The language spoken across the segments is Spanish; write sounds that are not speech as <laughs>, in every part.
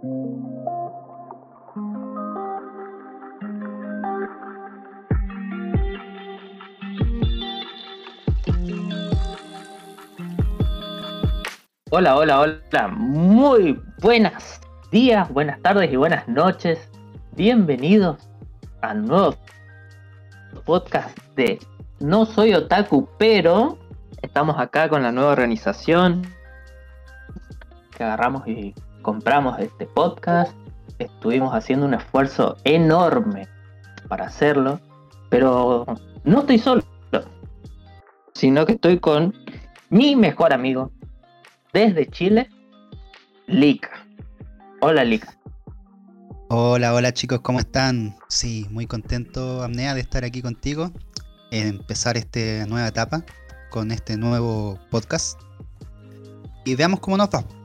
Hola, hola, hola. Muy buenas días, buenas tardes y buenas noches. Bienvenidos a nuevo podcast de No Soy Otaku, pero estamos acá con la nueva organización que agarramos y compramos este podcast. Estuvimos haciendo un esfuerzo enorme para hacerlo, pero no estoy solo, sino que estoy con mi mejor amigo, desde Chile, Lika. Hola, Lika. Hola, hola chicos, ¿cómo están? Sí, muy contento, Amnea, de estar aquí contigo, empezar esta nueva etapa con este nuevo podcast. Y veamos cómo nos va.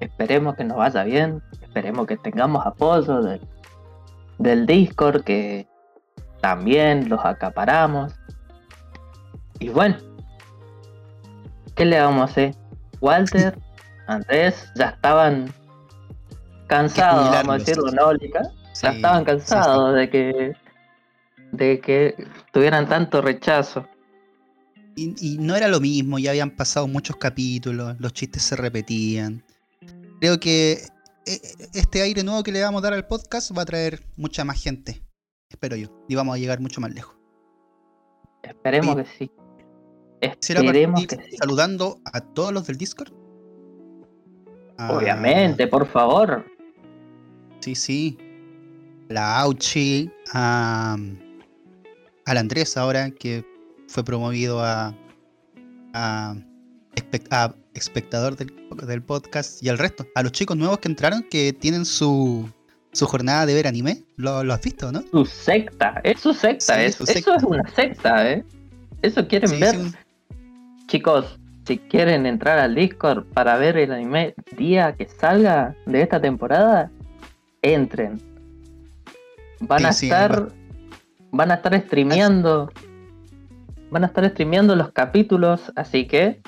Esperemos que nos vaya bien, esperemos que tengamos apoyo del Discord, que también los acaparamos. Y bueno, ¿Qué le vamos a hacer? Walter, <laughs> Andrés, ya estaban cansados, vamos a decirlo, ¿no, ya estaban cansados de que de que tuvieran tanto rechazo. Y, no era lo mismo, ya habían pasado muchos capítulos, los chistes se repetían. Creo que eh, este aire nuevo que le vamos a dar al podcast va a traer mucha más gente, espero yo, y vamos a llegar mucho más lejos. Esperemos que sí. Esperemos que saludando a todos los del Discord. Ah, Obviamente, por favor. Sí, sí. La Auchi, a, al Andrés ahora, que fue promovido a, a, espectador del, podcast y al resto. A los chicos nuevos que entraron, que tienen su, su jornada de ver anime. ¿Lo, has visto, no? Su secta, es su secta, Eso es una secta, ¿eh? Eso quieren ver. Chicos, si quieren entrar al Discord para ver el anime día que salga de esta temporada, entren. Van a estar. van a estar streameando. Van a estar streameando los capítulos, así que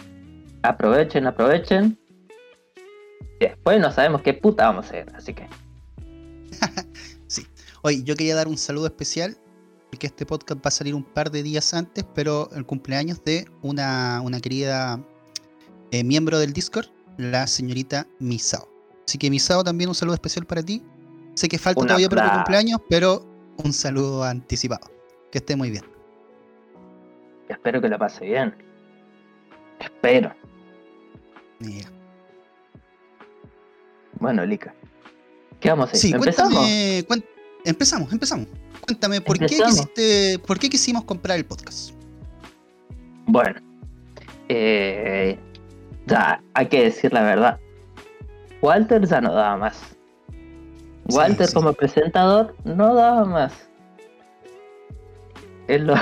aprovechen, aprovechen. después no sabemos qué puta vamos a hacer, así que. <laughs> sí. Hoy yo quería dar un saludo especial que este podcast va a salir un par de días antes, pero el cumpleaños de una, querida eh, miembro del Discord, la señorita Misao. Así que Misao, también un saludo especial para ti. Sé que falta todavía para tu cumpleaños, pero un saludo anticipado. Que esté muy bien. Espero que la pase bien. Espero. Bueno, Lika. ¿Qué vamos a hacer? Sí, ¿Empezamos? empezamos, empezamos. Cuéntame, ¿por qué, quisiste, ¿por qué quisimos comprar el podcast? Bueno, eh, ya hay que decir la verdad. Walter ya no daba más. Walter como presentador no daba más. Él lo,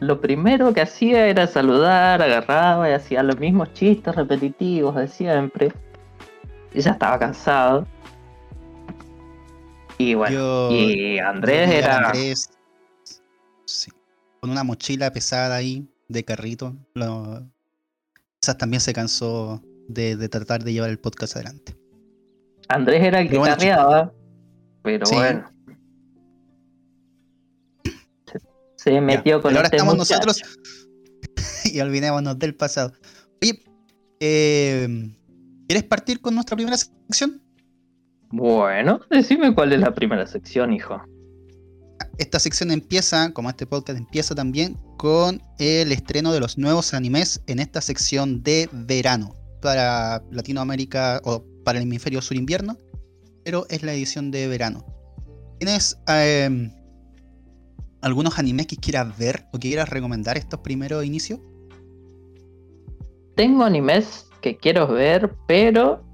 lo, primero que hacía era saludar, agarraba y hacía los mismos chistes repetitivos de siempre. Y ya estaba cansado. Y bueno, y Andrés era. Andrés, sí, con una mochila pesada ahí de carrito. quizás también se cansó de, tratar de llevar el podcast adelante. Andrés era el que carreaba, pero bueno. Se, metió con pero ahora este estamos nosotros <laughs> y olvidémonos del pasado. Oye, eh, ¿quieres partir con nuestra primera sección? Bueno, decime cuál es la primera sección, hijo. Esta sección empieza, como este podcast empieza también, con el estreno de los nuevos animes en esta sección de verano para Latinoamérica o para el hemisferio sur invierno, pero es la edición de verano. ¿Tienes em, algunos animes que quieras ver o que quieras recomendar estos primeros inicios? Tengo animes que quiero ver, pero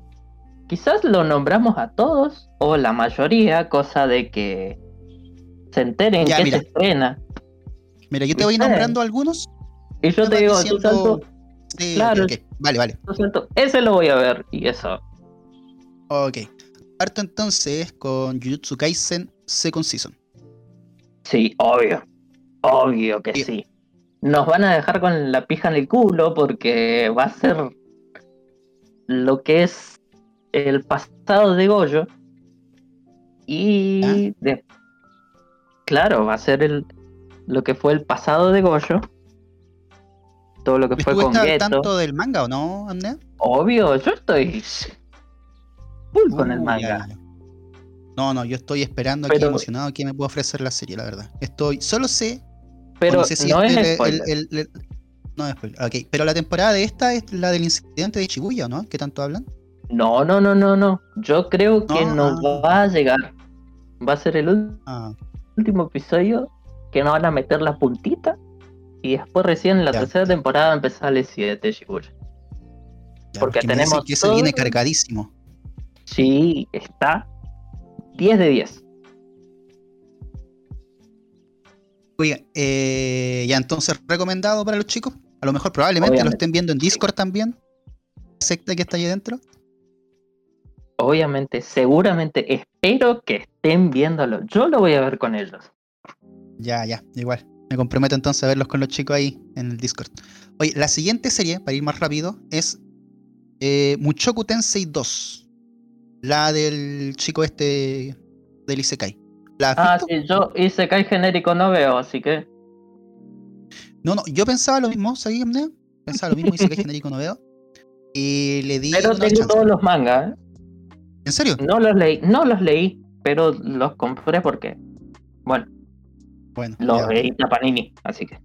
quizás lo nombramos a todos o la mayoría, cosa de que se enteren que se estrena. Mira, yo te voy nombrando algunos. Y yo te digo, tú claro, vale, vale. ese lo voy a ver y eso. Ok. Parto entonces con Jujutsu Kaisen Second Season. Sí, obvio. Obvio que sí. Nos van a dejar con la pija en el culo porque va a ser lo que es el pasado de Goyo. Y de- claro, va a ser el lo que fue el pasado de Goyo. Todo lo que fue con ¿Estuviste al Geto. tanto del manga o no, Amnea? Obvio, yo estoy full con el manga. ya. No, no, yo estoy esperando aquí Pero- emocionado que me pueda ofrecer la serie, la verdad. Estoy, solo sé, Pero no sé si no este es el- spoiler. el- el- el- no es spoiler, ok. Pero la temporada de esta es la del incidente de Shibuya, ¿no? ¿Qué tanto hablan? No, no, no, no, no. Yo creo que No, no ah. va a llegar. Va a ser el Ah, último episodio que nos van a meter la puntita. Y después recién en la Ya. tercera temporada empezar el 7 Shibuya. ya, Porque dicen tenemos que se viene todo- cargadísimo. Sí, está 10 de 10. Oiga, eh, ya entonces recomendado para los chicos. A lo mejor probablemente lo Obviamente. estén viendo en Discord también. Secta que está ahí dentro. Obviamente, seguramente, espero que estén viéndolo. Yo lo voy a ver con ellos. Ya, ya, igual. Me comprometo entonces a verlos con los chicos ahí en el Discord. Oye, la siguiente serie, para ir más rápido, es eh, Muchoku Tensei 2. La del chico este del Isekai. ¿La Ah, visto? sí, yo hice Kai genérico no veo, así que. No, no, yo pensaba lo mismo, ¿sabías? Pensaba lo mismo, Isekai <laughs> genérico no veo. Y le di Pero tengo chance. todos los mangas, ¿eh? ¿En serio? No los leí, no los leí, pero los compré porque. Bueno, Bueno, los ya, edita Panini, así que.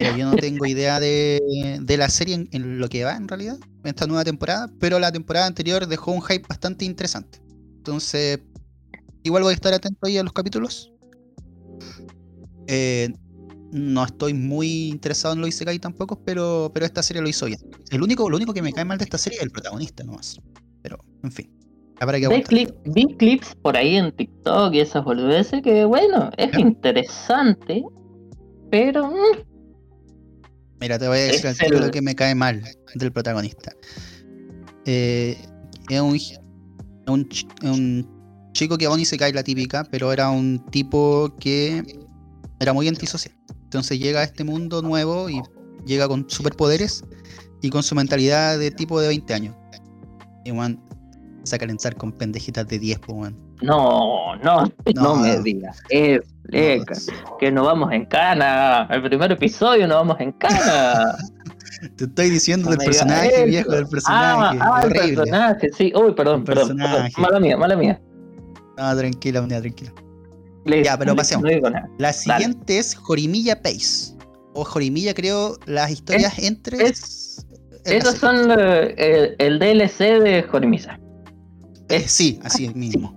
Mira, yo no tengo idea de, de la serie en, en lo que va en realidad, en esta nueva temporada, pero la temporada anterior dejó un hype bastante interesante. Entonces, igual voy a estar atento ahí a los capítulos. Eh, no estoy muy interesado en lo Isekai tampoco, pero, pero esta serie lo hizo bien. El único, lo único que me cae mal de esta serie es el protagonista nomás. Pero, en fin. Habrá que Vi, aguantar. clip- vi clips por ahí en TikTok y esas boludeces que, bueno, es interesante, pero. mm, Mira, te voy a decir Es el- lo que me cae mal del protagonista. Eh, es un, un, un chico que aún y se cae la típica, pero era un tipo que era muy antisocial. Entonces llega a este mundo nuevo y llega con superpoderes y con su mentalidad de tipo de 20 años. Y man, se a calentar con pendejitas de 10, pues, man. No, no, no, No. me digas. Leca, que nos vamos en cana. El primer episodio nos vamos en cana. <laughs> Te estoy diciendo No del personaje, eso. viejo, del personaje. Ah, ah, el personaje, sí. Uy, perdón, perdón. Mala mía, mala mía. No, tranquila, unidad, tranquila. Le- Ya, pero pasemos. No. La siguiente es Jorimilla Pace. O Jorimilla, creo, las historias entre. es- Esos son eh, el, el DLC de Jorimisa. Eh, sí, así mismo.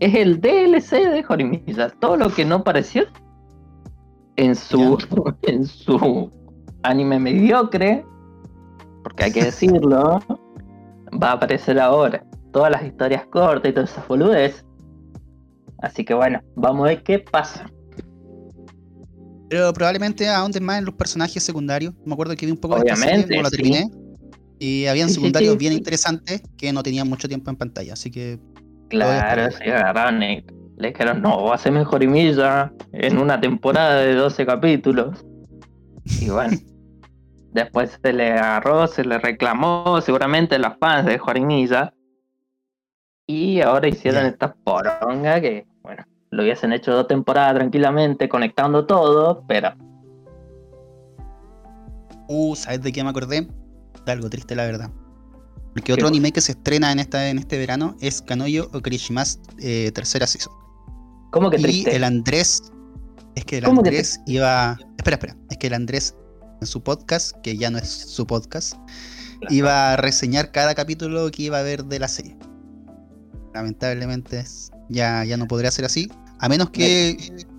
Es el DLC de Jorimisa. Todo lo que no apareció en su, <laughs> en su anime mediocre, porque hay que <laughs> decirlo, va a aparecer ahora. Todas las historias cortas y todas esas boludes. Así que bueno, vamos a ver qué pasa. Pero probablemente ahonden más en los personajes secundarios. Me acuerdo que vi un poco de esta Obviamente, serie, no la sí. terminé. Y habían Sí, secundarios sí, bien interesantes que no tenían mucho tiempo en pantalla. Así que Claro, se agarraron y le dijeron, no, va a ser mejor y milla en una temporada de 12 capítulos. Y bueno, <laughs> después se le agarró, se le reclamó seguramente los fans de Jorimilla. Y ahora hicieron Ya. esta poronga que, bueno, lo hubiesen hecho dos temporadas tranquilamente, conectando todo, pero Uh, ¿sabes de qué me acordé? De algo triste, la verdad. Porque otro anime que se estrena en, esta, en este verano es Kanoyo Okarishimasu eh, tercera season. ¿cómo que Y triste? el Andrés. Es que el ¿Cómo que Andrés iba. Espera, espera. Es que el Andrés en su podcast, que ya no es su podcast, Claro. iba a reseñar cada capítulo que iba a ver de la serie. Lamentablemente ya, ya no podría ser así. A menos que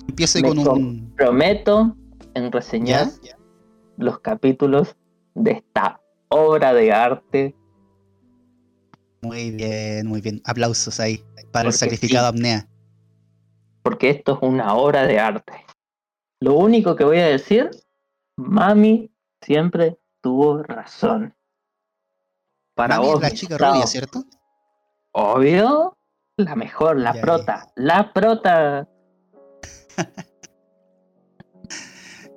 empiece me con un. Prometo en reseñar ¿Ya? los capítulos de esta obra de arte Muy bien, muy bien. Aplausos ahí para el Porque sacrificado sí. apnea. porque esto es una obra de arte. Lo único que voy a decir, mami siempre tuvo razón. Para Mami es vos, la chica rubia, ¿cierto? obvio, la mejor, la Ya, prota, la prota. <laughs>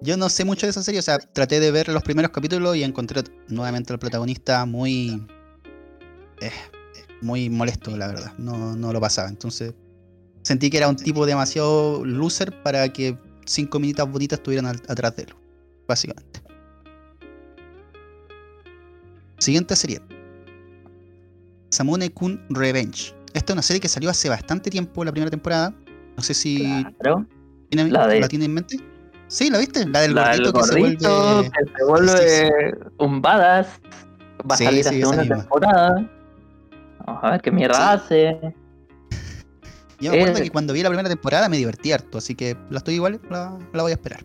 Yo no sé mucho de esa serie, o sea, traté de ver los primeros capítulos y encontré nuevamente al protagonista muy. Eh, muy molesto, la verdad. No, no lo pasaba. Entonces sentí que era un tipo demasiado loser para que cinco minitas bonitas estuvieran al- atrás de él. Básicamente. Siguiente serie. Samune Kun Revenge. Esta es una serie que salió hace bastante tiempo, la primera temporada. No sé si Claro. tiene- La de- la tiene en mente. Sí, ¿la viste? La del La gordito del que se gordito vuelve. que se vuelve un badass. Va a Sí, salir la sí, esa segunda temporada. Ajá, qué mierda hace. Yo me acuerdo Eh, que cuando vi la primera temporada me divertí harto, así que la estoy igual, la, la voy a esperar.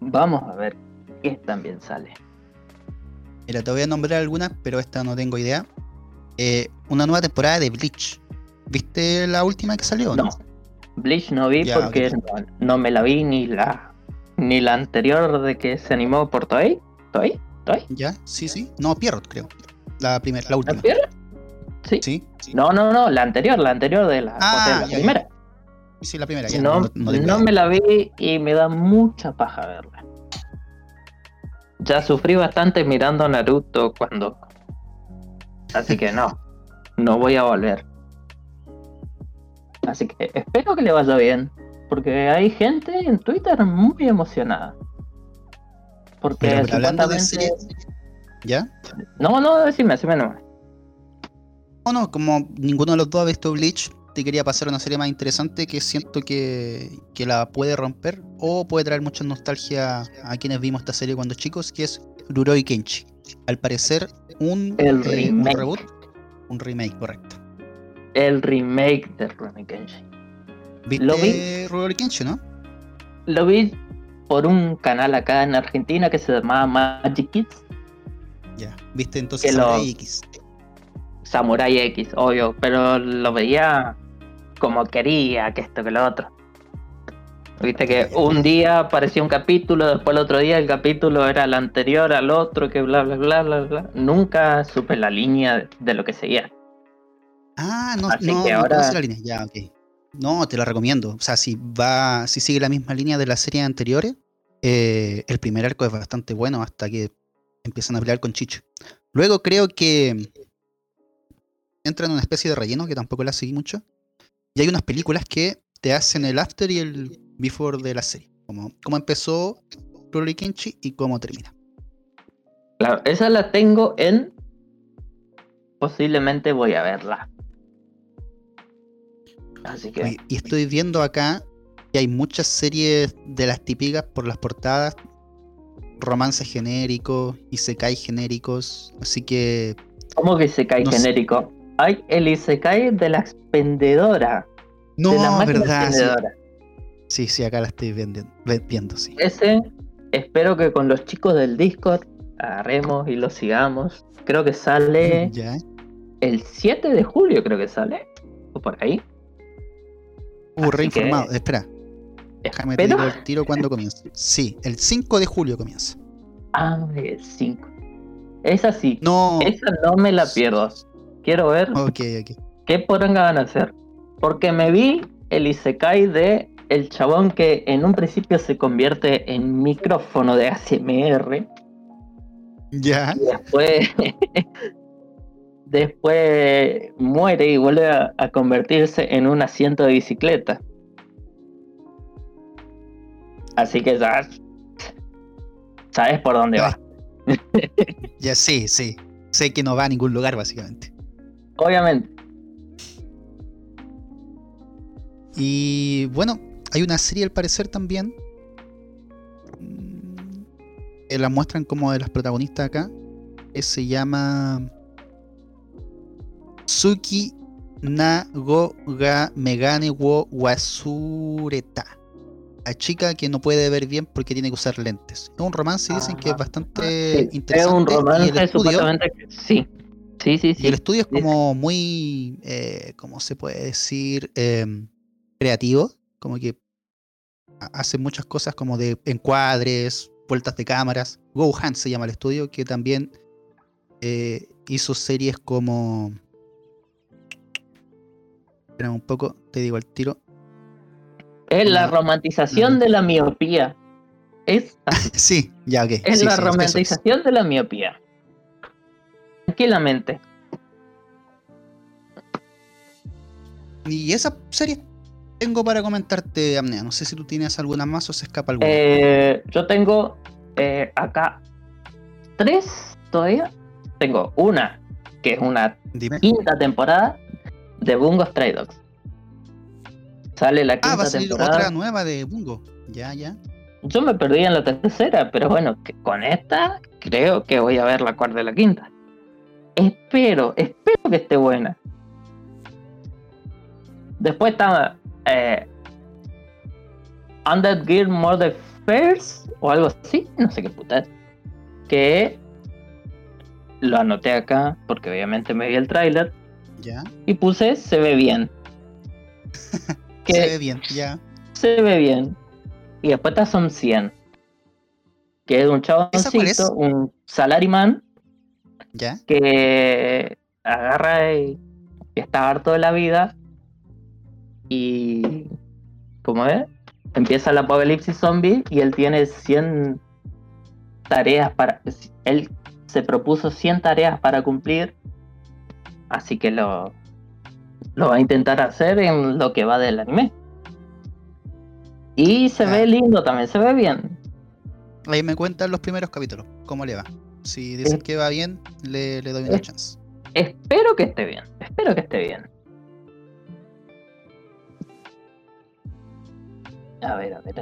Vamos a ver qué también sale. Mira, te voy a nombrar algunas, pero esta no tengo idea. Eh, una nueva temporada de Bleach. ¿Viste la última que salió? No. Bleach no vi Ya, porque no, no me la vi ni la ni la anterior de que se animó por Toei. ¿Toei? ¿Toei? ¿Ya? Sí, sí. No, Pierrot, creo. La primera, la ¿La última. Sí. Sí, No, no, no, la anterior, la anterior de la, Ah, o sea, la ya, ya. primera. sí, la primera. Ya, No, no, me la vi y me da mucha paja verla. Ya sufrí bastante mirando a Naruto cuando. Así que no, no voy a volver. Así que espero que le vaya bien. Porque hay gente en Twitter muy emocionada. Porque Pero, pero hablando de series. ¿Ya? No, no, decime, decime nomás. No, no, como ninguno de los dos ha visto Bleach, te quería pasar una serie más interesante que siento que, que la puede romper o puede traer mucha nostalgia a quienes vimos esta serie cuando chicos, que es Ruroi Kenshi. Al parecer, un, El eh, un reboot, un remake, correcto. El remake de Rurouni Kenshin. ¿Viste Lo vi. Rurouni Kenshi, no? Lo vi por un canal acá en Argentina que se llamaba Magic Kids. Ya. ¿Viste entonces lo- X? Samurai X, obvio, pero lo veía como quería, que esto, que lo otro. Viste que un día aparecía un capítulo, después el otro día el capítulo era el anterior al otro, que bla, bla, bla, bla, bla. Nunca supe la línea de lo que seguía. Ah, no, Así no, que no ahora- la línea. Ya, ok. No, te la recomiendo. O sea, si va, si sigue la misma línea de las series anteriores, eh, el primer arco es bastante bueno hasta que empiezan a pelear con Chicho. Luego creo que entra en una especie de relleno que tampoco la seguí mucho. Y hay unas películas que te hacen el after y el before de la serie. Como cómo empezó Rurouni Kenshi y cómo termina. Claro, esa la tengo en. Posiblemente voy a verla. Así que. Y estoy viendo acá que hay muchas series de las típicas por las portadas, romances genéricos, isekai genéricos, así que ¿Cómo que se cae no genérico? Hay el Isekai de la expendedora. no, de la máquina verdad, sí. expendedora. sí, sí, acá la estoy viendo, sí. Ese, espero que con los chicos del Discord agarremos y lo sigamos. Creo que sale Ya. el 7 de julio, creo que sale. O por ahí. Uh, reinformado. que- Espera, déjame te digo el tiro cuando comienza. Sí, el 5 de julio comienza. Ah, el 5. Esa sí. No, Esa no me la pierdo. Quiero ver qué poronga van a hacer. Porque me vi el Isekai de el chabón que en un principio se convierte en micrófono de ASMR. Ya, después. <laughs> después muere y vuelve a, a convertirse en un asiento de bicicleta. Así que ya. Sabes por dónde va. ya sí, sí. Sé que no va a ningún lugar, básicamente. Obviamente. Y bueno, hay una serie al parecer también. mm, Que la muestran como de las protagonistas acá. Que se llama. Tsuki Nago ga Megane wo Wasureta. La chica que no puede ver bien porque tiene que usar lentes. Es un romance y dicen que es bastante Sí, es interesante. un y el romance estudio, supuestamente que sí. Sí, sí, sí. y el estudio es como muy, eh, ¿cómo se puede decir? Em, creativo, como que ha- hace muchas cosas como de encuadres, vueltas de cámaras. Gohan se llama el estudio, que también eh, hizo series como... Espera un poco, te digo al tiro. Es la romantización No. de la miopía. Es, <laughs> sí, ya, ok. es sí, la sí, eso es. romantización de la miopía. Tranquilamente. Y esa serie tengo para comentarte, Amnea. No sé si tú tienes alguna más o se escapa alguna. Eh, yo tengo eh, acá tres todavía. Tengo una que es una Dime. quinta temporada de Bungo Stray Dogs. Sale la quinta Ah, va a salir temporada. otra nueva de Bungo. Ya, ya. Yo me perdí en la tercera, pero bueno, que con esta creo que voy a ver la cuarta y la quinta. Espero, espero que esté buena. Después está eh, Under Gear Murder First o algo así, no sé qué puta. es, Que lo anoté acá porque obviamente me vi el tráiler Ya. y puse se ve bien. <laughs> que Se ve bien, ya. se ve bien. Y después está Son 100. Que es un chaboncito, un salaryman Ya. que agarra y, y está harto de la vida. Y. ¿Cómo es? Empieza el apocalipsis zombie y él tiene 100 tareas para. Él se propuso 100 tareas para cumplir. Así que lo. Lo va a intentar hacer en lo que va del anime. Y se Ah. ve lindo también, se ve bien. Ahí me cuentan los primeros capítulos. ¿Cómo le va? Si dicen que va bien, le, le doy una chance. Espero que esté bien, espero que esté bien. A ver, a ver.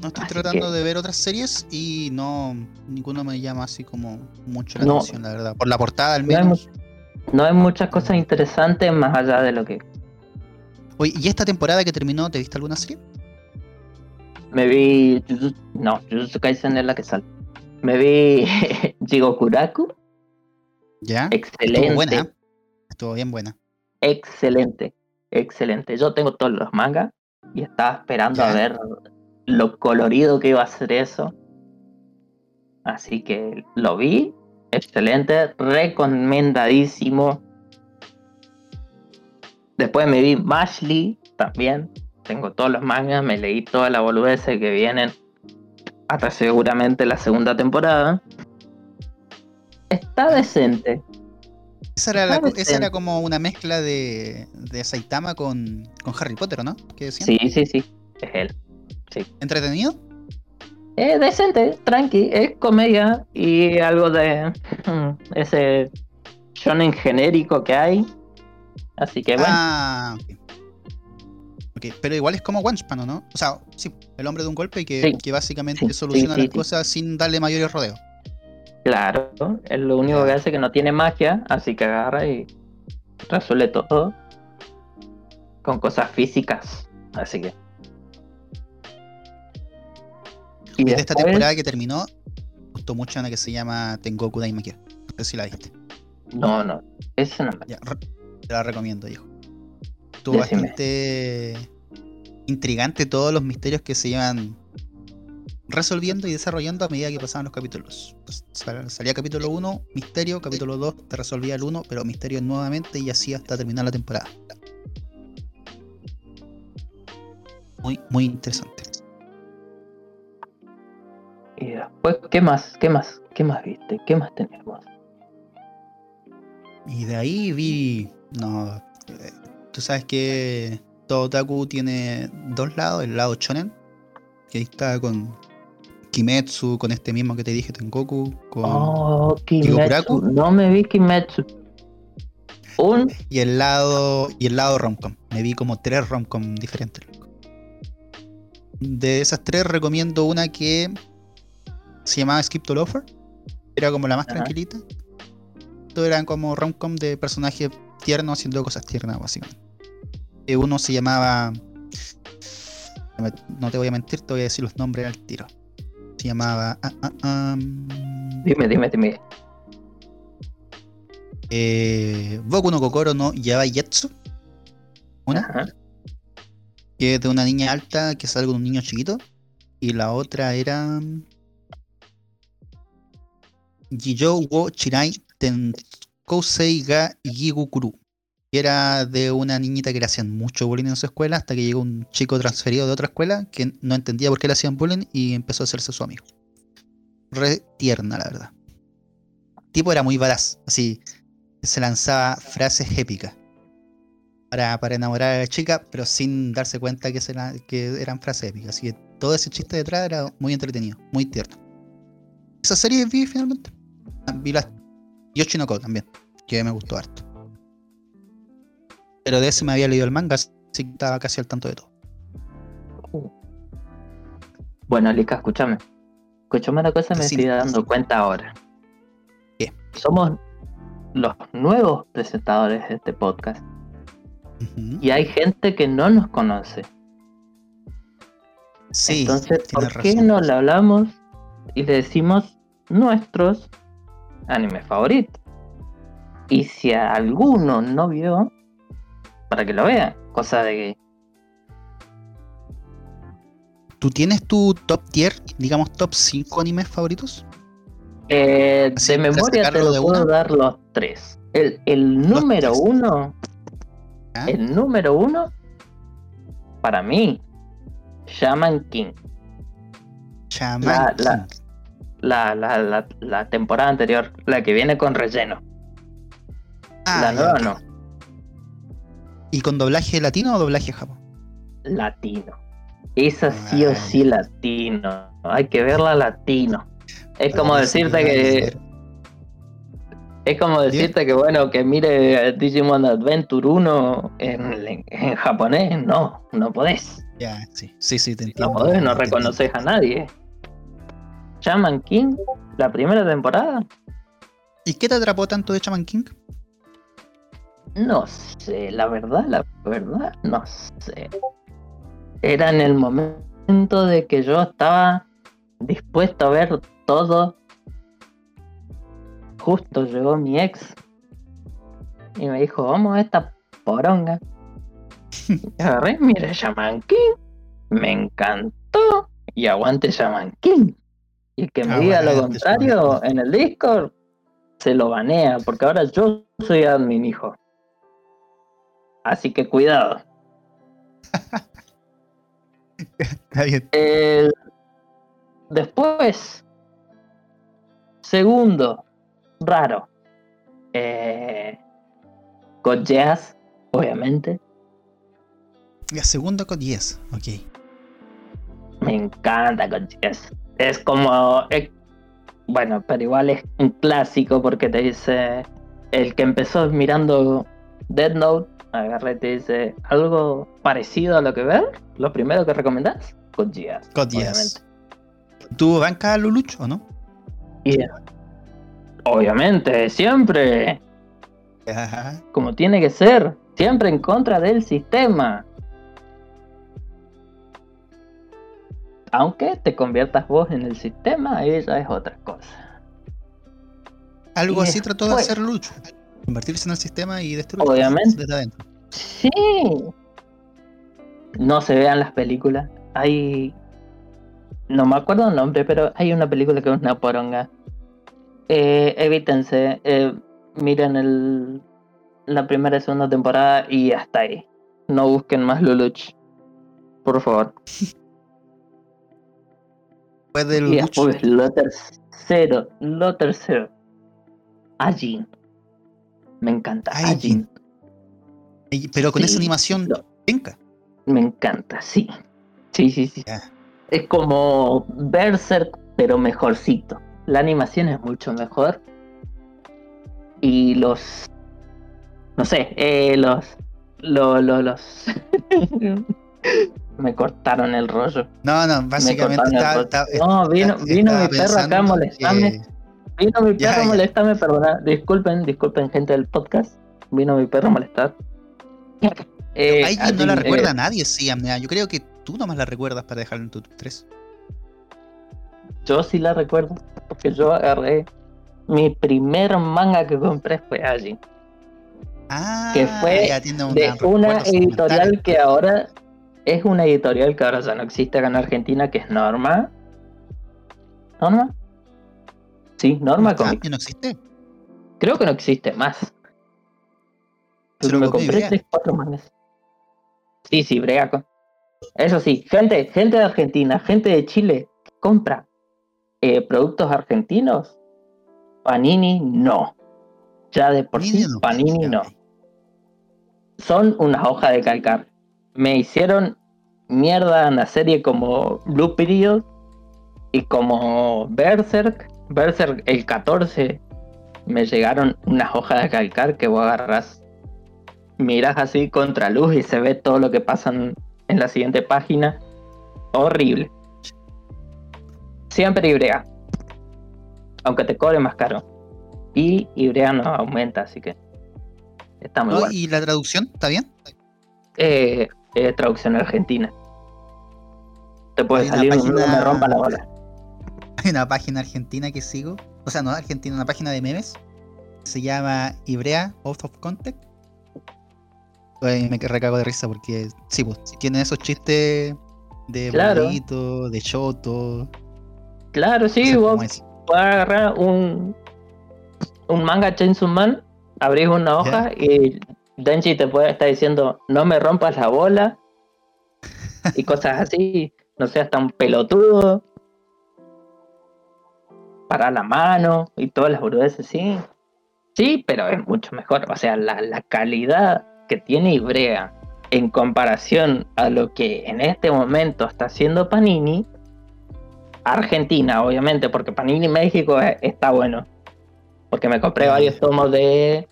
No estoy Así tratando que- de ver otras series y no ninguno me llama así como mucho la No. atención, la verdad. Por la portada al No hay menos. No hay muchas cosas interesantes más allá de lo que Oye, ¿y esta temporada que terminó, te viste alguna serie? me vi. No, Jujutsu Kaisen es la que sale. Me vi <laughs> Jigokuraku. Ya. Excelente. Estuvo buena. Estuvo bien buena. Excelente. Excelente. Yo tengo todos los mangas y estaba esperando Ya. a ver lo colorido que iba a ser eso. Así que lo vi. Excelente. Recomendadísimo. Después me vi Mashley también. Tengo todos los mangas. Me leí toda la boludez que vienen. Hasta seguramente la segunda temporada. Está decente. Esa era, la- Puede esa ser. era como una mezcla de, de Saitama con, con Harry Potter, ¿o ¿no? Sí, sí, sí. Es él. ¿Entretenido? Es decente, tranqui, es comedia y algo de mm, ese shonen genérico que hay. Así que bueno, Ah, ok. Pero igual es como One Punch, ¿no? O sea, sí, el hombre de un golpe y que, Sí. que básicamente Sí, soluciona sí, las cosas sin darle mayores rodeos. claro, es lo único que hace que no tiene magia, así que agarra y resuelve todo con cosas físicas. Así que. Y de esta después- temporada que terminó, gustó mucho una que se llama Tengoku Daimaki. No sé si la viste. No, no, ese no me. Ya, te la recomiendo, hijo. Estuvo Decime. bastante intrigante todos los misterios que se iban resolviendo y desarrollando a medida que pasaban los capítulos. Pues, sal- salía capítulo 1, misterio, capítulo 2, te resolvía el 1, pero misterio nuevamente y así hasta terminar la temporada. Muy, muy interesante. Y después, ¿qué más? ¿Qué más? ¿Qué más viste? ¿Qué más tenemos? Y de ahí vi. No. Tú sabes que todo otaku tiene dos lados: el lado shonen, que ahí está con Kimetsu, con este mismo que te dije, Tengoku, con. Oh. Kimetsu. No me vi Kimetsu. Un Y el lado. Y el lado romcom. Me vi como tres romcom diferentes. De esas tres recomiendo una que se llamaba Skip to Loafer. Era como la más Ajá. tranquilita. Todos eran como romcom de personajes tiernos haciendo cosas tiernas, básicamente. Eh, Uno se llamaba. no te voy a mentir, te voy a decir los nombres al tiro. Se llamaba. mm, Dime, dime, dime. eh, Boku no Kokoro no Yabayetsu. Una. Ajá. que es de una niña alta que sale con un niño chiquito. Y la otra era. Jijou wo Chirai Tenkousei ga. Que era de una niñita que le hacían mucho bullying en su escuela hasta que llegó un chico transferido de otra escuela que no entendía por qué le hacían bullying y empezó a hacerse su amigo. Re tierna, la verdad. El tipo era muy varaz, así. Se lanzaba frases épicas. para, para enamorar a la chica, pero sin darse cuenta que, será- que eran frases épicas. Así que todo ese chiste detrás era muy entretenido, muy tierno. Esa serie vi finalmente. Ah, Vi la Yoshinoko también, que me gustó harto. Pero de ese me había leído el manga, así que estaba casi al tanto de todo. Bueno, Lika, escúchame. Escúchame una cosa, me estoy dando cuenta ahora. ¿Qué? Somos los nuevos presentadores de este podcast. Y hay gente que no nos conoce. Sí, Entonces, ¿por qué razón. no le hablamos y le decimos nuestros animes favoritos? Y si a alguno no vio, para que lo vea. Cosa de que ¿Tú tienes tu top tier, digamos top 5 animes favoritos? Eh, Así, de memoria te lo de puedo una. dar los tres. El, el número tres. uno, ¿Ya? el número uno, para mí, Shaman King. Shaman la- la- King. La, la, la, la temporada anterior, la que viene con relleno. Ah, la ya, nueva no, ¿Y con doblaje latino o doblaje japonés? latino. Esa sí o Ah. sí latino. Hay que verla latino. Es como decirte que Es como decirte que bueno, que mire Digimon Adventure 1 en, en japonés, no, no podés. Ya, sí, sí, sí, te No entiendo. podés, no reconoces a nadie. Shaman King, la primera temporada, ¿Y qué te atrapó tanto de Shaman King? No sé, la verdad, la verdad, no sé. Era en el momento de que yo estaba dispuesto a ver todo. Justo llegó mi ex y me dijo, vamos a esta poronga. Y agarré, mire Shaman King, me encantó y aguante Shaman King. Y el que me diga lo contrario en el Discord, se lo banea, porque ahora yo soy admin, hijo. Así que cuidado. <laughs> Está bien. Después, segundo, raro. Eh... God Jazz, obviamente. La segunda con 10, ok. Me encanta God Jazz. Es como. eh, bueno, pero igual es un clásico porque te dice. El que empezó mirando Dead Note, agarra y te dice algo parecido a lo que ver. Lo primero que recomendás. Con 10. ¿Tú bancas a Luluch o no? Obviamente, siempre. Ajá. como tiene que ser, siempre en contra del sistema. Aunque te conviertas vos en el sistema, ella es otra cosa. Algo Y así trató de hacer Luluch. Convertirse en el sistema y destruir Obviamente. desde adentro. Sí. No se vean las películas. Hay. No me acuerdo el nombre, pero hay una película que es una poronga. Eh, evítense. eh, miren el, la primera y segunda temporada y hasta ahí. No busquen más Luluch. Por favor. Después del Y Luluch, después lo tercero, lo tercero. Ajin. Me encanta. Ajin. Pero con esa animación. Me encanta, sí. Sí, sí, sí. Es como Berserk, pero mejorcito. La animación es mucho mejor. Y los. No sé, eh, los. lo- lo- los. <laughs> me cortaron el rollo. No, no, Me básicamente está, no, vino, está- vino mi perro acá a molestarme. que- Vino mi Ya, perro a molestarme, perdona. Disculpen, disculpen, gente del podcast. Vino mi perro a molestar. Eh, Ahí no la recuerda eh, nadie, sí, Amnea. Yo creo que tú nomás la recuerdas para dejarla en tu top 3. yo sí la recuerdo. Porque yo agarré. Mi primer manga que compré fue Ajin. Ah, Que fue ya tiene de una editorial que ahora es una editorial que ahora ya no existe acá en Argentina, que es Norma. ¿Norma? Sí, Norma Ah, Comics. ¿No existe? Creo que no existe más. Pero me compré. 3, 4 mangas. Sí, sí, brega con. Eso sí, gente, gente de Argentina, gente de Chile, que compra eh, productos argentinos. Panini no. Ya de por sí, no, Panini no. son una hoja de calcar. Me hicieron mierda una serie como Blue Period y como Berserk. Berserk el 14 me llegaron unas hojas de calcar que vos agarras, miras así contra luz y se ve todo lo que pasa en, la siguiente página. Horrible. Siempre Ibrea. Aunque te cobre más caro. Y Ibrea no aumenta, así que está muy No, bueno. ¿Y la traducción? ¿Está bien? Eh, eh, traducción argentina. Te puede Hay salir página- me rompa la bola. <laughs> Hay una página argentina que sigo. O sea, no argentina, una página de memes. Se llama Ibrea Out of Context. Ay, me recago de risa porque sí, pues, tienen esos chistes de Claro. bolito, de choto. Claro, sí, vos puedes agarrar un, un manga Chainsaw Man, abrís una hoja y Denji te puede estar diciendo no me rompas la bola y cosas así, no seas tan pelotudo. Para la mano y todas las boludeces, sí. Sí, pero es mucho mejor. O sea, la, la calidad que tiene Ibrea en comparación a lo que en este momento está haciendo Panini, Argentina, obviamente, porque Panini México está bueno. Porque me compré varios tomos de,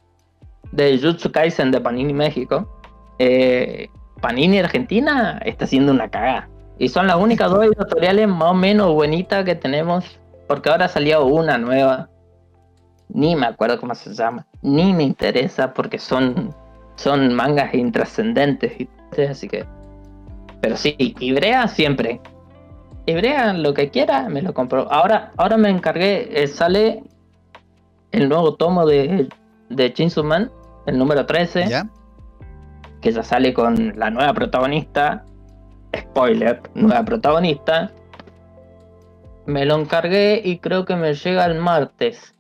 de Jutsu Kaisen de Panini México. Eh, Panini Argentina está haciendo una cagada. Y son las únicas dos editoriales más o menos buenitas que tenemos. Porque ahora salió una nueva. Ni me acuerdo cómo se llama. Ni me interesa porque son, son mangas intrascendentes. Así que. Pero sí, Ibrea siempre. Ibrea lo que quiera, me lo compro. Ahora, ahora me encargué, eh, sale el nuevo tomo de, de Chainsaw Man, el número 13, ¿Ya? que ya sale con la nueva protagonista. Spoiler, nueva protagonista. Me lo encargué y creo que me llega el martes.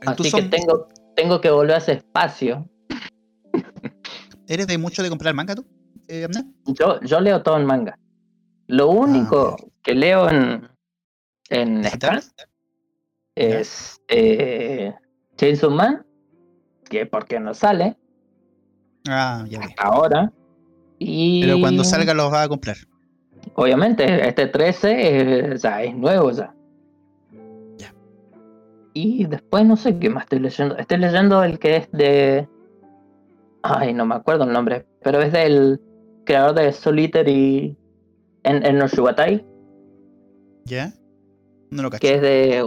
¿Tú Así que tengo, tengo que volver a ese espacio. ¿Eres de mucho de comprar manga tú? eh? Yo, yo leo todo en manga. Lo único ok. que leo en, en. Scan es eh, Chainsaw Man, que porque no sale Ah, ya ahora. Y Pero cuando salga los vas a comprar. Obviamente, este 13 es, ya es nuevo. Ya. Y después no sé qué más estoy leyendo. Estoy leyendo el que es de. Ay, no me acuerdo el nombre. Pero es del creador de Solitary en, en no Shubatai, ¿Ya? No lo cacho. que es de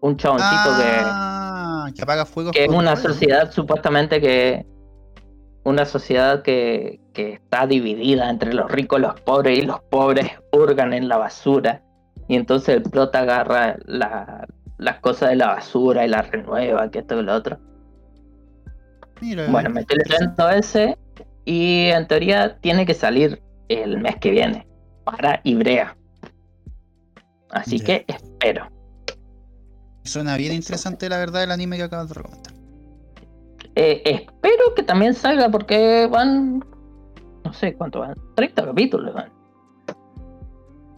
un chaboncito que. ah, que apaga fuego. que es una sociedad supuestamente que una sociedad que, que está dividida entre los ricos y los pobres y los pobres hurgan en la basura y entonces el prota agarra la- las cosas de la basura y las renueva que esto y lo otro Mira, bueno me estoy leyendo ese y en teoría tiene que salir el mes que viene para Ibrea así que espero Suena bien interesante la verdad el anime que acabas de recomendar. Eh, espero que también salga porque van. No sé cuánto van. 30 capítulos van.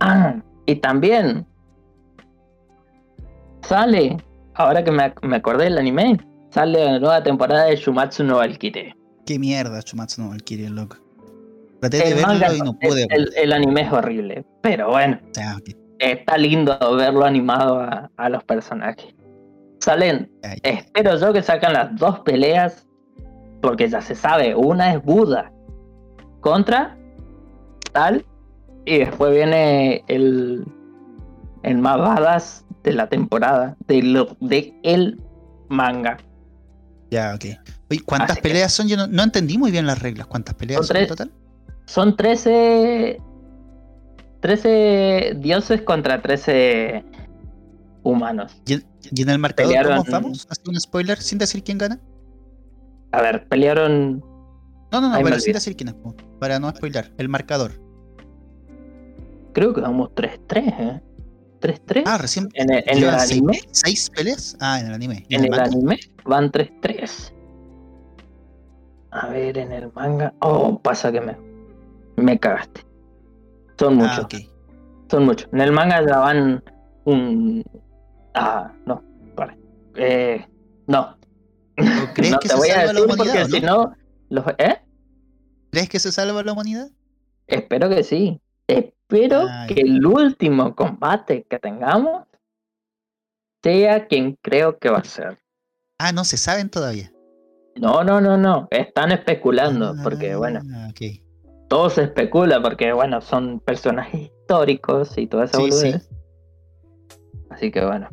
Ah, y también. Sale. Ahora que me, me acordé del anime. Sale la nueva temporada de Shumatsu no Valkyrie. Qué mierda, Chumatsu no Valkyrie, loco. Traté de El, verlo manga- y no pude. el, el anime es horrible. Pero bueno, está lindo verlo animado a, a los personajes. Salen Ay, Espero yo que sacan las dos peleas, porque ya se sabe, una es Buda contra tal, y después viene el, el más badass de la temporada, de, lo, de el manga. Ya, ok. Oye, ¿cuántas Así peleas son? Yo no, no entendí muy bien las reglas. ¿Cuántas peleas Son son en total? Son 13, 13 dioses contra 13 humanos. ¿Y, en- y en el marcador Pelearon- cómo vamos? ¿Hacer un spoiler sin decir quién gana? A ver, pelearon, No, no, no, pero sin decir quién es. Para no spoiler. El marcador. creo que vamos 3-3, ¿eh? 3-3. Ah, recién. en el, en el llevan seis- anime. ¿Seis peleas? Ah, en el anime. ¿Y En el manga? anime van 3-3. A ver, en el manga. Oh, pasa que me. Me cagaste. Son muchos. Ah, ok. Son muchos. En el manga ya van un. Ah, no. Vale. Eh, no. ¿O crees no que te se voy a salva la decir porque si no, Los, ¿Eh? ¿Crees que se salva la humanidad? Espero que sí. Espero Ay. que el último combate que tengamos sea quien creo que va a ser. Ah, no se saben todavía. No, no, no, no. Están especulando, porque bueno, Ah, ok. todo se especula, porque bueno, son personajes históricos y toda esa Sí. Así que bueno.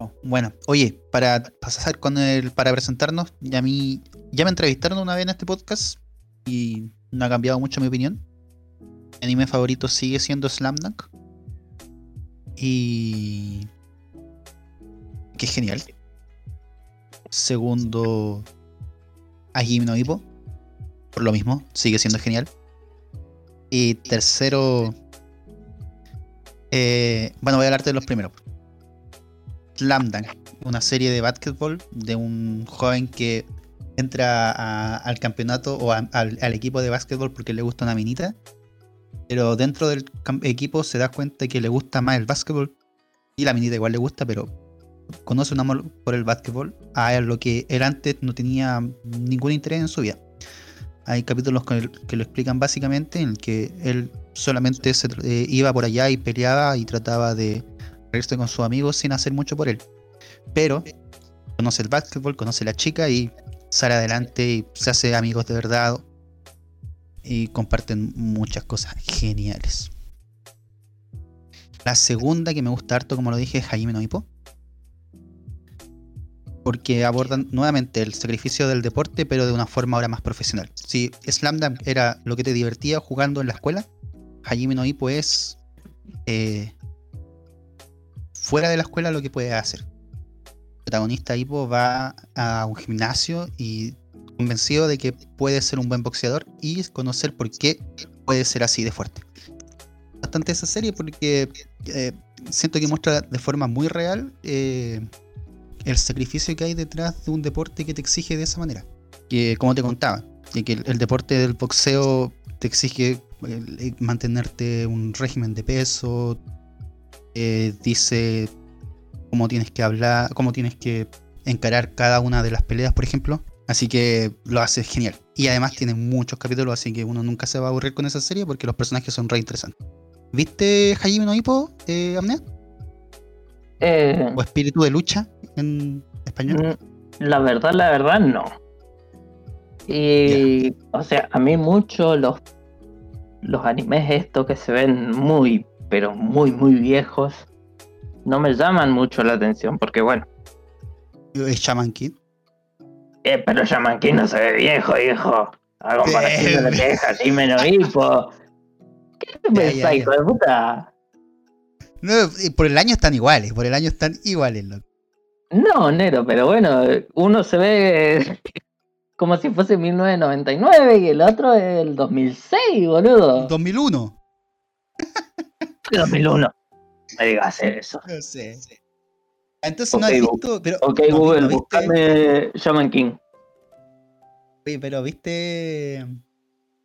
Oh, Bueno, oye, para pasar con el, para presentarnos, ya a mí, ya me entrevistaron una vez en este podcast y no ha cambiado mucho mi opinión. Anime favorito sigue siendo Slam Dunk. Y que es genial. Segundo, Hajime no Ippo. Por lo mismo, sigue siendo genial. Y tercero, eh, bueno, voy a hablarte de los primeros. Slam Dunk, una serie de básquetbol de un joven que entra a- al campeonato o a- al, al equipo de básquetbol porque le gusta una minita. Pero dentro del equipo se da cuenta que le gusta más el básquetbol. Y la minita igual le gusta, pero conoce un amor por el básquetbol. A lo que él antes no tenía ningún interés en su vida. Hay capítulos que lo explican básicamente en el que él solamente se eh, iba por allá y peleaba y trataba de reírse con sus amigos sin hacer mucho por él. Pero conoce el básquetbol, conoce la chica y sale adelante y se hace amigos de verdad. Y comparten muchas cosas geniales. La segunda que me gusta harto, como lo dije, es Jaime no Ippo. Porque abordan nuevamente el sacrificio del deporte, pero de una forma ahora más profesional. Si Slam Dunk era lo que te divertía jugando en la escuela, Hajime no Ippo es eh, fuera de la escuela lo que puedes hacer. El protagonista Ippo va a un gimnasio y convencido de que puede ser un buen boxeador y conocer por qué puede ser así de fuerte. Bastante esa serie porque eh, siento que muestra de forma muy real eh, el sacrificio que hay detrás de un deporte que te exige de esa manera. Que como te contaba, que, el, deporte del boxeo te exige eh, mantenerte un régimen de peso, dice cómo tienes que hablar, cómo tienes que encarar cada una de las peleas, por ejemplo. Así que lo hace genial. Y además tiene muchos capítulos, así que uno nunca se va a aburrir con esa serie porque los personajes son re interesantes. ¿Viste Hajime no Ippo, eh, Amnea? Eh, ¿O Espíritu de Lucha en español? mm, la verdad, la verdad, no. Y, o sea, a mí mucho los, los animes estos que se ven muy, pero muy, muy viejos, no me llaman mucho la atención, porque bueno, Es Shaman King. Eh, pero King no se ve viejo, hijo. A comparación de lo que es Hajime no Ippo. ¿Qué te pensás, hijo de puta? No, por el año están iguales, por el año están iguales, loco. No, Nero, pero bueno, uno se ve <laughs> como si fuese 1999 y el otro es el 2006, boludo. 2001. 2001. Me digas eso. No sé. Entonces no has visto, pero, Ok, no, Google, no viste- buscame Shaman King. Oye, pero viste.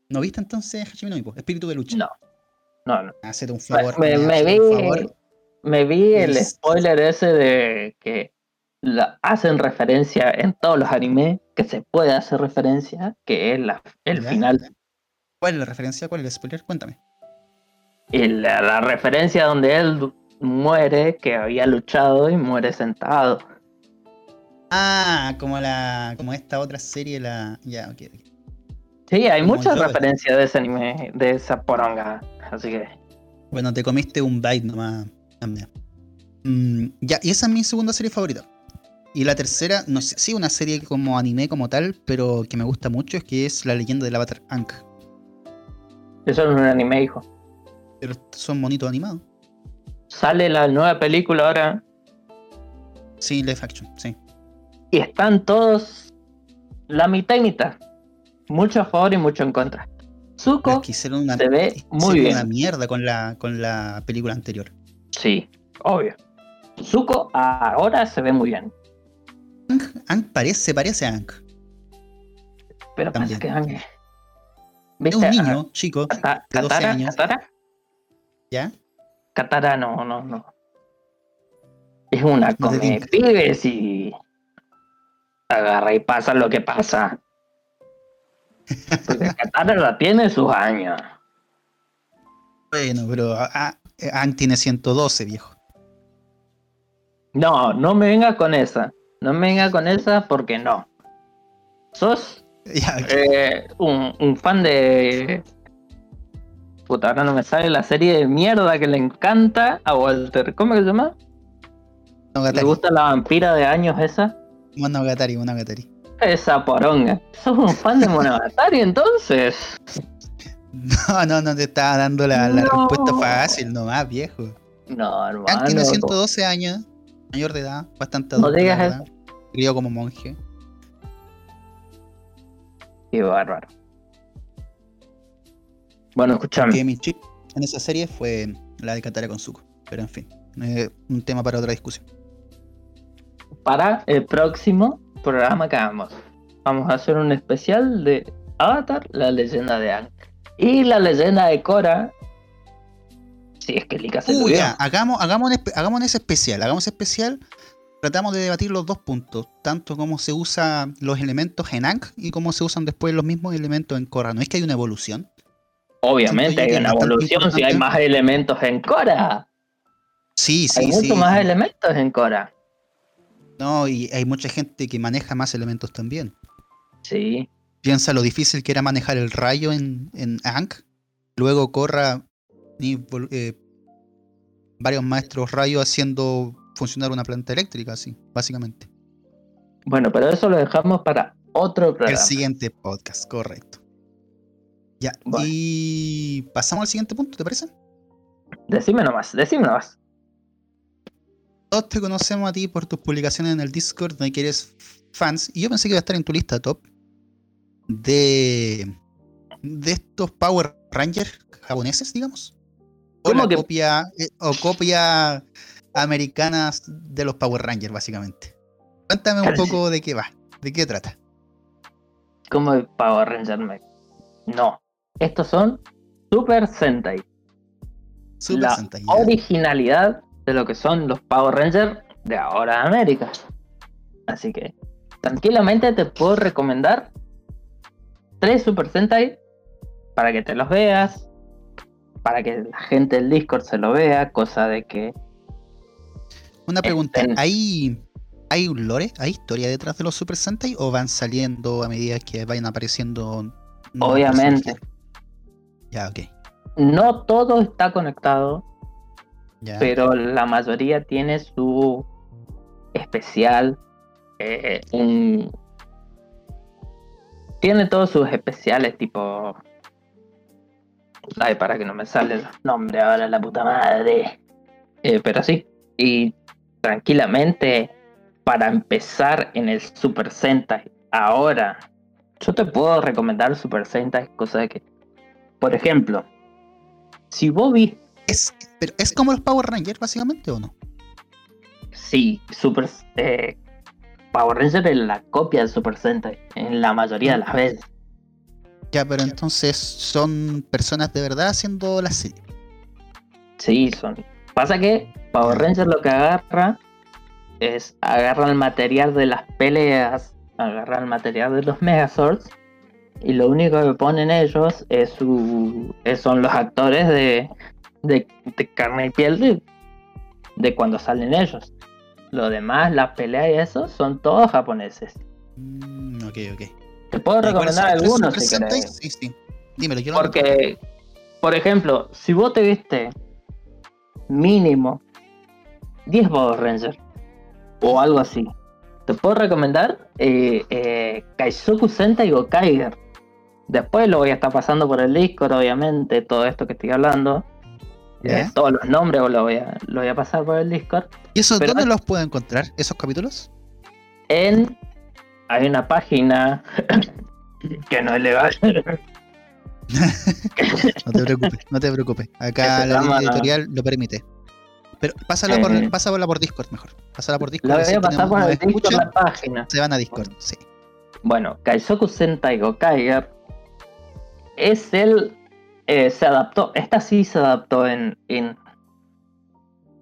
¿No viste entonces no Ippo? Espíritu de lucha. No, no, no. Hacete un favor. Me, me hazte vi, favor. me vi el Es- spoiler ese de que la- hacen referencia en todos los animes, que se puede hacer referencia, que es la, el Ya. final. ¿Cuál es la referencia? ¿Cuál es el spoiler? Cuéntame. Y la, la referencia donde él muere, que había luchado y muere sentado. Ah, como la. como esta otra serie, la. Ya, ok. ok. Sí, hay Como muchas referencias de ese anime, de esa poronga. Así que, Bueno, te comiste un bite nomás. Mm, ya, y esa es mi segunda serie favorita. Y la tercera, no sé si una serie como anime como tal, pero que me gusta mucho, es que es La leyenda del avatar Ankh. eso no es un anime, hijo. Pero son bonitos animados. Sale la nueva película ahora Sí, live action, sí. y están todos la mitad y mitad. Mucho a favor y mucho en contra. Zuko, es que hicieron una, se ve muy bien. una mierda con la, con la película anterior. sí, obvio. Zuko ahora se ve muy bien. Ankh, Ankh parece, parece Ankh. Pero También. parece que. Es ¿Viste? un a- niño, chico, Kata- de 12 Katara, años. Katara, ¿ya? Katara no, no, no. Es una come pibes y agarra y pasa lo que pasa. <laughs> Porque Katara tiene sus años. Bueno, pero Ang tiene 112, viejo. No, no me venga con esa. No me venga con esa porque no. Sos <laughs> eh, un, fan de. Puta, ahora no me sale la serie de mierda que le encanta a Walter. ¿Cómo que se llama? ¿Le gusta la vampira de años esa? Monogatari, Monogatari. Esa poronga. ¿Sos un fan de Monogatari entonces? <laughs> No, no, no te estaba dando la, respuesta fácil nomás, viejo. No, hermano. tiene 112 años, mayor de edad, bastante adulto. No digas eso. Crió como monje. Qué bárbaro. Bueno, escuchame. mi chip en esa serie fue la de Katara con Zuko. Pero en fin, un tema para otra discusión. Para el próximo programa que hagamos, vamos a hacer un especial de Avatar, la leyenda de Aang. Y la leyenda de Korra. Si es que Lika se uh, hagamos, hagamos, hagamos ese especial, hagamos especial. Tratamos de debatir los dos puntos, tanto cómo se usan los elementos en Ankh y cómo se usan después los mismos elementos en Korra. ¿No es que hay una evolución? Obviamente hay una evolución si hay más elementos en Korra. Sí, sí, hay mucho más elementos en Korra. No, y hay mucha gente que maneja más elementos también. Sí. Piensa lo difícil que era manejar el rayo en, en Ankh. Luego corra eh, varios maestros rayos haciendo funcionar una planta eléctrica, así, básicamente. Bueno, pero eso lo dejamos para otro programa. El siguiente podcast, correcto. Ya, y pasamos al siguiente punto, ¿te parece? Decime nomás, decime nomás. Todos te conocemos a ti por tus publicaciones en el Discord, donde quieres fans, y yo pensé que iba a estar en tu lista top, de, de estos Power Rangers japoneses, digamos. O copia, eh, o copia americanas de los Power Rangers, básicamente. Cuéntame un poco de qué va, de qué trata. ¿Cómo Power Ranger? No, estos son Super Sentai. Super la Sentai, originalidad de lo que son los Power Rangers de ahora en América. Así que tranquilamente te puedo recomendar tres Super Sentai para que te los veas, para que la gente del Discord se lo vea, cosa de que... Una pregunta, ¿hay, ¿hay un lore, hay historia detrás de los Super Sentai o van saliendo a medida que vayan apareciendo? Obviamente. Ya, ok. No todo está conectado, pero la mayoría tiene su especial, eh, un, tiene todos sus especiales, tipo. Ay, para que no me sale el nombre ahora, la puta madre. Eh, pero sí. Y tranquilamente, para empezar en el Super Sentai, ahora, yo te puedo recomendar Super Sentai, cosa de que. Por ejemplo, si vos viste. Es, pero ¿Es como los Power Rangers, básicamente, o no? Sí, Super. Eh, Power Ranger es la copia de Super Sentai, en la mayoría de las veces. Ya, pero entonces son personas de verdad haciendo la serie. Sí, son. Pasa que Power Ranger lo que agarra es agarra el material de las peleas, agarra el material de los Megazords y lo único que ponen ellos es su, son los actores de, de, carne y piel de, de cuando salen ellos. Lo demás, las peleas y eso, son todos japoneses. Mm, ok, ok. Te puedo recomendar algunos si querés. Sí, sí. Dímelo, yo Porque, por ejemplo, si vos te viste mínimo 10 Power Rangers o algo así, te puedo recomendar eh, eh, Kaizoku Sentai o Kaiger. Después lo voy a estar pasando por el Discord, obviamente, todo esto que estoy hablando. Eh, todos los nombres lo voy, a, lo voy a pasar por el Discord. ¿Y eso dónde los puedo encontrar, esos capítulos? En. Hay una página <coughs> que no es legal. <laughs> no te preocupes, no te preocupes. Acá la línea editorial lo permite. Pero pásala, por, eh. pásala por Discord mejor. Pásala por Discord. La voy a pasar por el Discord la página. Se van a Discord, sí. Bueno, Kaizoku Sentai Gokaiger es el eh, se adaptó, esta sí se adaptó en, en,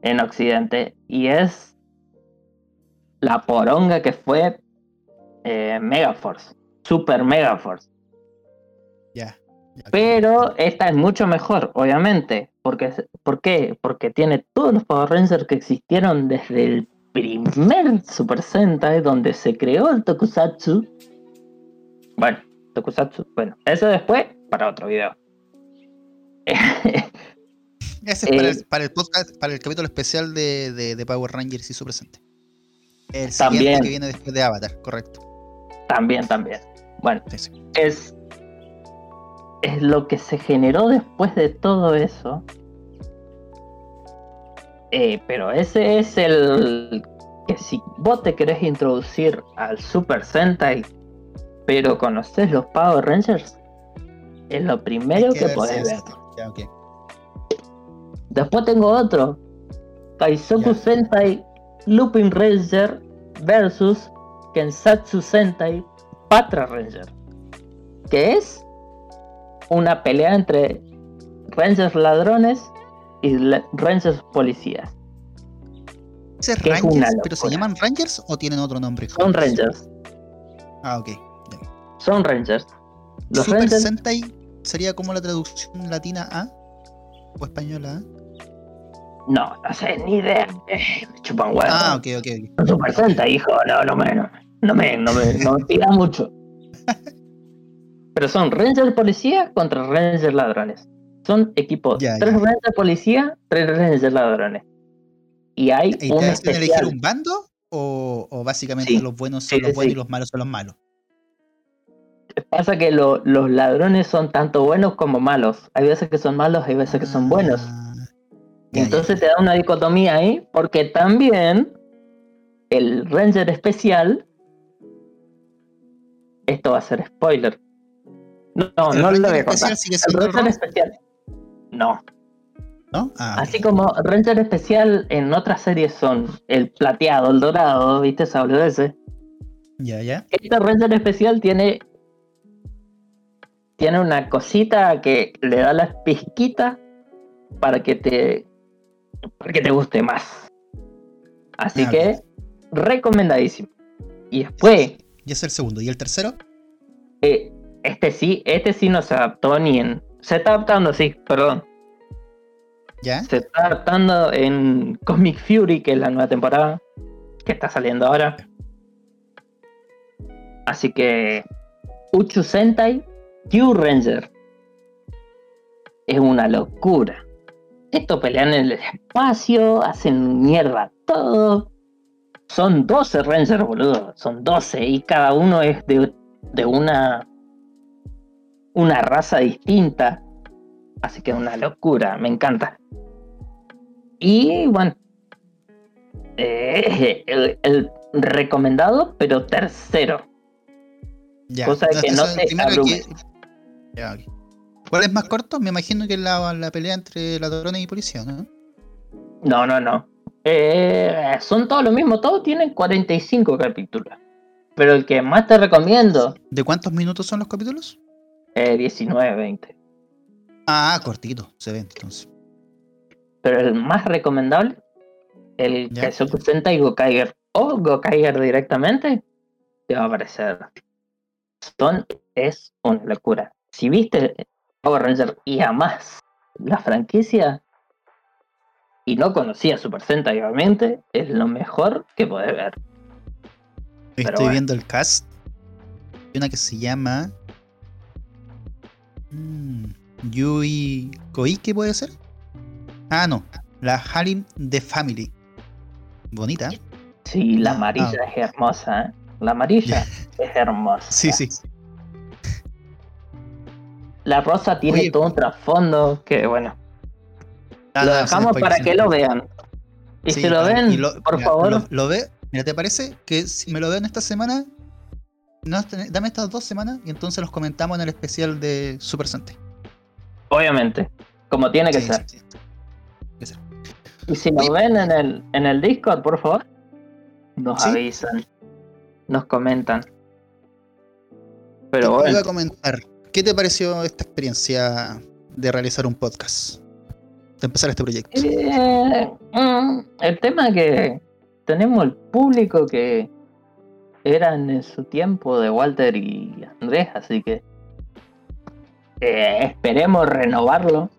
en Occidente y es la poronga que fue eh, Megaforce, Super Megaforce. Ya. Pero esta es mucho mejor, obviamente. Porque, ¿Por qué? Porque tiene todos los Power Rangers que existieron desde el primer Super Sentai, donde se creó el Tokusatsu. Bueno, Tokusatsu, bueno, eso después para otro video. <laughs> Ese es para, eh, el, para el podcast, para el capítulo especial de, de, de Power Rangers y su presente. El También. que viene después de Avatar, correcto. también, también. Bueno, Sí, sí. es, es lo que se generó después de todo eso. Eh, pero ese es el que si vos te querés introducir al Super Sentai, pero conoces los Power Rangers, es lo primero que, ver podés ver. es- Ya, ok. Después tengo otro. Kaizoku Ya. Sentai Lupin Ranger versus Kensatsu Sentai Patra Ranger. Que es una pelea entre Rangers ladrones y Rangers policías. ¿Ese es Que es Rangers? una ¿Pero se llaman Rangers o tienen otro nombre? Son Rangers. Ah, ok. Son Rangers. Los Super Rangers Sentai sería como la traducción latina a o española a. No, no sé, ni idea. Eh, me chupan huevos. Ah, ok, ok. ok. Super Sentai, hijo, no, no me, no, no me, no me, no me pida mucho. <laughs> Pero son Ranger Policía contra Ranger Ladrones. Son equipos, Ya, tres ya. Ranger Policía, tres Ranger Ladrones. Y hay ¿Y un hacen elegir especial. un bando? ¿O, o básicamente Sí, los buenos sí, son los buenos sí. y los malos son los malos? Pasa que lo- los ladrones son tanto buenos como malos. Hay veces que son malos, hay veces que son buenos. Ah, ya, ya. entonces te da una dicotomía ahí, porque también el Ranger especial. Esto va a ser spoiler. No, no, ¿El no lo voy a contar. El Ranger especial. No. ¿No? Ah. Así como Ranger especial en otras series son el plateado, el dorado, ¿viste? Esa ese. Ya, ya. Este Ranger especial tiene. Tiene una cosita que le da las pizquitas para que te. para que te guste más. Así Ah, que, recomendadísimo. Y después, Y es el segundo. ¿Y el tercero? eh, este sí, este sí no se adaptó ni en. Se está adaptando, sí, perdón. ¿Ya? Se está adaptando en Cosmic Fury, que es la nueva temporada que está saliendo ahora. Así que Uchu Sentai Q Ranger es una locura. Estos pelean en el espacio, hacen mierda todo. Son 12 Rangers, boludo. Son 12 y cada uno es de, de una una raza distinta. Así que es una locura, me encanta. Y bueno, eh, el, el recomendado, pero tercero. Ya. Cosa de que no te que- abrumes. Ya. ¿Cuál es más corto? Me imagino que la, la pelea entre ladrones y policía, ¿no? No, no, no. Eh, son todos lo mismo, todos tienen 45 capítulos. Pero el que más te recomiendo, ¿De cuántos minutos son los capítulos? eh, 19, 20. Ah, cortito, se ve entonces. Pero el más recomendable, el Ya. que se presenta y Gokaiger o Gokaiger directamente, te va a aparecer. Son es una locura. Si viste Power Ranger y amás la franquicia y no conocías Super Sentai, obviamente, es lo mejor que podés ver. Estoy bueno. viendo el cast. Hay una que se llama. mm, Yui Koike, ¿puede ser? Ah, no. La Harim The Family. Bonita. Sí, la amarilla ah. es hermosa, ¿eh? La amarilla <laughs> es hermosa. Sí, sí. La rosa tiene Oye. todo un trasfondo que, bueno, Ah, lo dejamos para que lo vean. Y Sí, si lo ven, lo- por mira, favor, Lo, lo ve. Mira, ¿te parece que si me lo veo en esta semana? No, dame estas dos semanas y entonces los comentamos en el especial de Super Sentai. obviamente, como tiene que Sí, ser. sí, sí. Que ser. Y si lo ven en el, en el Discord, por favor, nos avisan, nos comentan. Pero bueno, iba a comentar, ¿qué te pareció esta experiencia de realizar un podcast? De empezar este proyecto. eh, mm, el tema es que tenemos el público que eran en su tiempo de Walter y Andrés, así que Eh, esperemos renovarlo.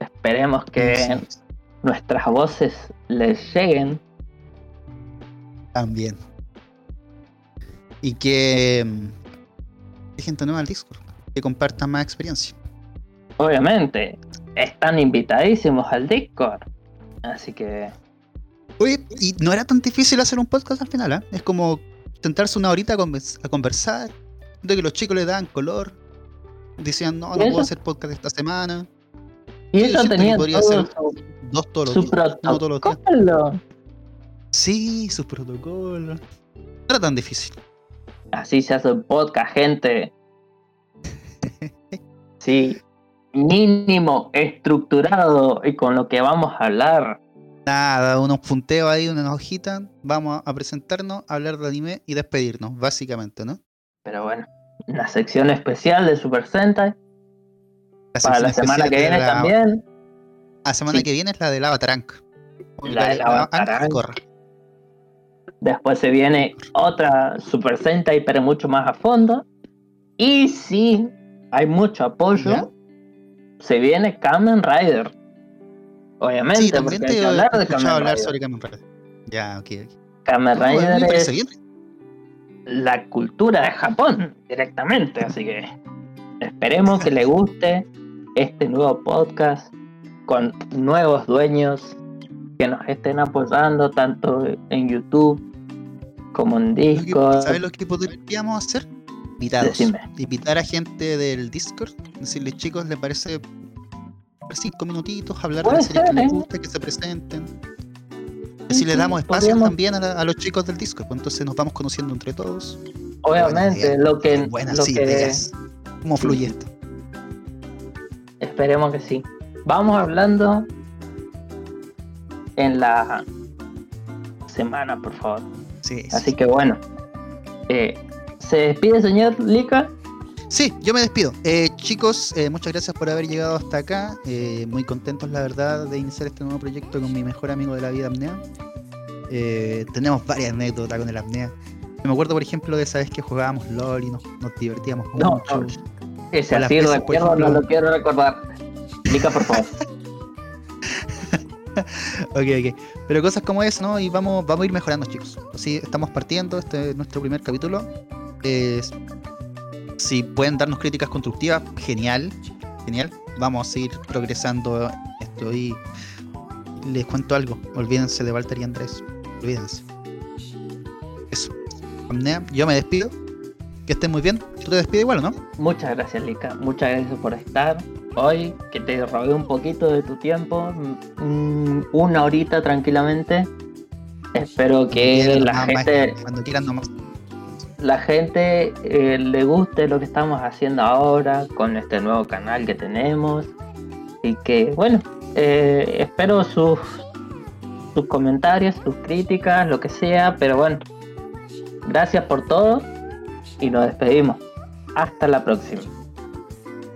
Esperemos que Sí, nuestras voces les lleguen. También. Y que. Gente nueva al Discord. Que compartan más experiencia. Obviamente, están invitadísimos al Discord. Así que Oye, y no era tan difícil hacer un podcast al final, ¿eh? Es como sentarse una horita a, convers- a conversar. De que los chicos le daban color. Decían, no, no ¿Y puedo hacer podcast esta semana. Y eso tenía podría todo ser su, Dos todos su los días. No todos los días. Sí, sus protocolos. No era tan difícil. Así se hace un podcast, gente. <laughs> Sí, mínimo, estructurado y con lo que vamos a hablar. Nada, unos punteos ahí, una hojita. Vamos a presentarnos, hablar de anime y despedirnos, básicamente, ¿no? Pero bueno, una sección especial de Super Sentai. Para sección la semana que de viene la- también. La semana Sí. que viene es la del Avatarunk. La del Avatarunk. Corra. Después se viene otra Super Sentai, pero mucho más a fondo. Y si hay mucho apoyo, ¿Ya? se viene Kamen Rider. Obviamente, Sí, también porque te hay que hablar de Kamen hablar Rider. sobre Kamen Rider. Ya, ok, ok. Kamen No, Rider es bien. la cultura de Japón directamente, así que esperemos que le guste este nuevo podcast con nuevos dueños que nos estén apoyando tanto en YouTube como en Discord. ¿Sabes lo que podríamos hacer? Invitados. Decime. Invitar a gente del Discord. Decirles, chicos, ¿les parece cinco minutitos hablar de Puede la serie que les ¿eh? gusta, que se presenten? Sí, Si les sí, damos espacio podríamos- también a, la- a los chicos del Discord, pues entonces nos vamos conociendo entre todos. Obviamente, lo que, buenas lo que ideas. ¿Cómo fluye esto? esperemos que sí. Vamos hablando en la semana, por favor. Sí, sí. Así que bueno. eh, ¿Se despide, señor Lika? Sí, yo me despido. Eh, chicos, eh, muchas gracias por haber llegado hasta acá. Eh, muy contentos, la verdad, de iniciar este nuevo proyecto con mi mejor amigo de la vida, Apnea. Eh, tenemos varias anécdotas con el Apnea. Me acuerdo, por ejemplo, de esa vez que jugábamos LOL y nos, nos divertíamos No, mucho. no. Ese así recuerdo, no lo quiero recordar. Lika, por favor. <laughs> <laughs> Ok, ok. Pero cosas como eso, ¿no? Y vamos, vamos a ir mejorando, chicos. Así estamos partiendo, este es nuestro primer capítulo. Si pueden darnos críticas constructivas, genial, genial. Vamos a seguir progresando esto y les cuento algo. Olvídense de Walter y Andrés. Olvídense. Eso. Yo me despido. Que estén muy bien. ¿Tú te despides igual no? Muchas gracias, Lika. Muchas gracias por estar hoy, que te robé un poquito de tu tiempo, mm, una horita tranquilamente. Espero que la gente, Cuando quieran nomás. la gente eh, le guste lo que estamos haciendo ahora con este nuevo canal que tenemos. Y que, bueno, eh, espero sus, sus comentarios, sus críticas, lo que sea. Pero bueno, gracias por todo y nos despedimos. Hasta la próxima.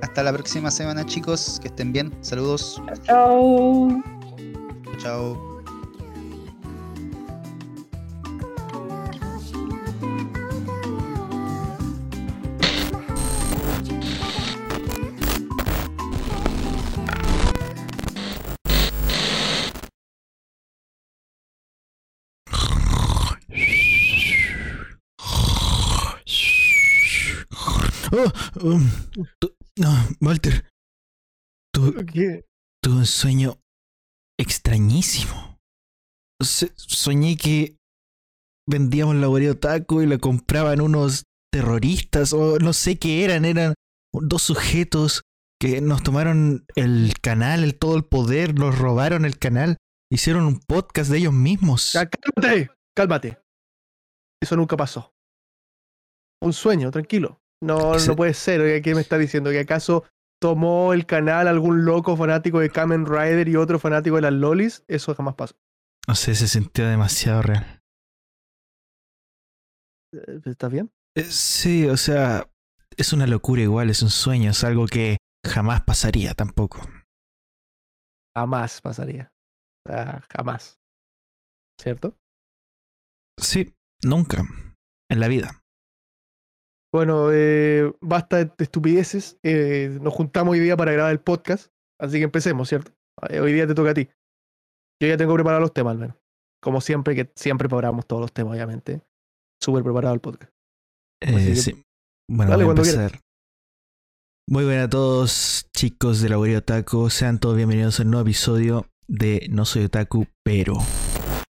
Hasta la próxima semana, chicos. Que estén bien. Saludos. Chao. Chao. Oh, um, no, Walter, tu- ¿Qué? tuve un sueño extrañísimo. Se- soñé que vendíamos la Oreo taco y la compraban unos terroristas o no sé qué eran, eran dos sujetos que nos tomaron el canal, el todo el poder, nos robaron el canal, hicieron un podcast de ellos mismos. Ya, cálmate, cálmate. Eso nunca pasó. Un sueño, tranquilo. No, no puede ser. Oiga, ¿Qué me está diciendo? ¿Que acaso tomó el canal algún loco fanático de Kamen Rider y otro fanático de las lolis? Eso jamás pasó. No sé, se sentía demasiado real. Eh, ¿Estás bien? Eh, Sí, o sea, es una locura igual, es un sueño, es algo que jamás pasaría tampoco. Jamás pasaría. Ah, jamás. ¿Cierto? Sí, nunca. En la vida. Bueno, eh, basta de estupideces. eh, nos juntamos hoy día para grabar el podcast. Así que empecemos, ¿cierto? Eh, Hoy día te toca a ti. Yo ya tengo preparados los temas, al menos. Como siempre, que siempre preparamos todos los temas, obviamente. Súper preparado el podcast. Eh, que- sí. Bueno, Dale, voy a empezar. Muy buenas a todos, chicos de Laboratorio Otaku. Sean todos bienvenidos a un nuevo episodio de No Soy Otaku, pero.